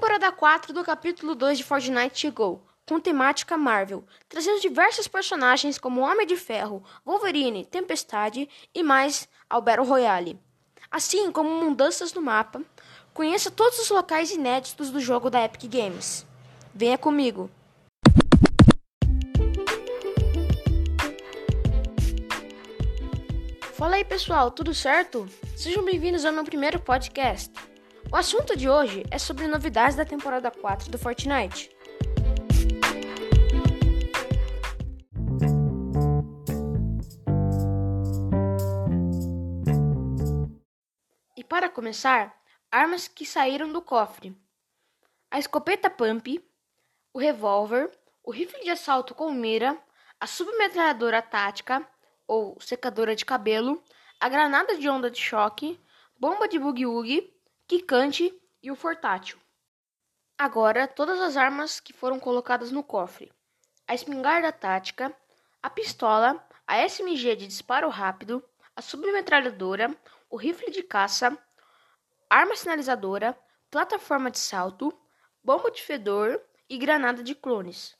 temporada 4 do capítulo 2 de Fortnite chegou, com temática Marvel, trazendo diversos personagens como Homem de Ferro, Wolverine, Tempestade e mais ao Battle Royale. Assim como mudanças no mapa, conheça todos os locais inéditos do jogo da Epic Games. Venha comigo! Fala aí pessoal, tudo certo? Sejam bem-vindos ao meu primeiro podcast. O assunto de hoje é sobre novidades da temporada 4 do Fortnite. E para começar, armas que saíram do cofre: a escopeta Pump, o revólver, o rifle de assalto com mira, a submetralhadora tática ou secadora de cabelo, a granada de onda de choque, bomba de boogie-woogie, quicante e o fortátil. Agora, todas as armas que foram colocadas no cofre: a espingarda tática, a pistola, a SMG de disparo rápido, a submetralhadora, o rifle de caça, arma sinalizadora, plataforma de salto, bomba de fedor e granada de clones.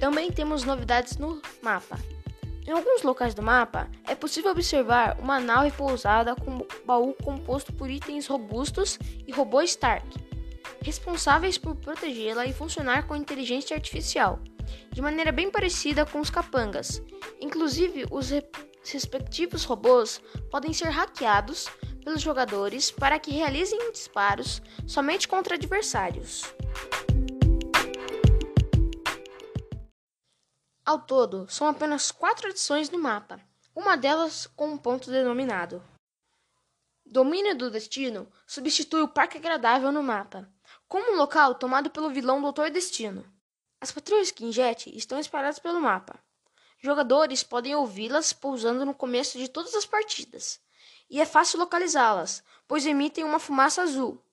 Também temos novidades no mapa. Em alguns locais do mapa, é possível observar uma nave pousada com baú composto por itens robustos e robô Stark, responsáveis por protegê-la e funcionar com inteligência artificial, de maneira bem parecida com os capangas. Inclusive, os respectivos robôs podem ser hackeados pelos jogadores para que realizem disparos somente contra adversários. Ao todo, são apenas quatro adições no mapa, uma delas com um ponto denominado. Domínio do Destino substitui o Parque Agradável no mapa, como um local tomado pelo vilão Doutor Destino. As patrulhas Kinjet estão espalhadas pelo mapa. Jogadores podem ouvi-las pousando no começo de todas as partidas, e é fácil localizá-las, pois emitem uma fumaça azul.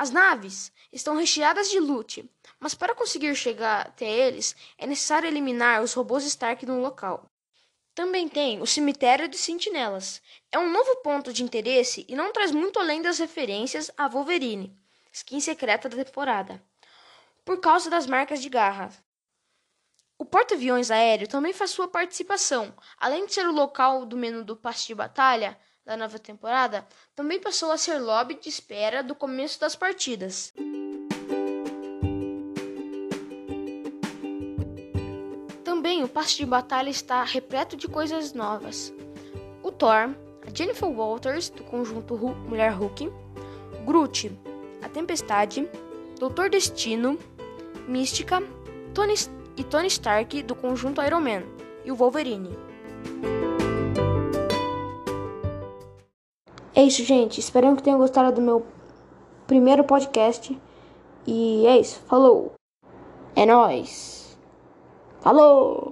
As naves estão recheadas de loot, mas para conseguir chegar até eles é necessário eliminar os robôs Stark no local. Também tem o Cemitério de Sentinelas. É um novo ponto de interesse e não traz muito além das referências a Wolverine, skin secreta da temporada, por causa das marcas de garra. O porta-aviões aéreo também faz sua participação, além de ser o local do menu do passe de batalha da nova temporada, também passou a ser lobby de espera do começo das partidas. Também o passe de batalha está repleto de coisas novas. O Thor, a Jennifer Walters, do conjunto Mulher Hulk, Groot, a Tempestade, Doutor Destino, Mística, Tony e Tony Stark, do conjunto Iron Man, e o Wolverine. É isso, gente. Espero que tenham gostado do meu primeiro podcast. E é isso. Falou. É nóis. Falou.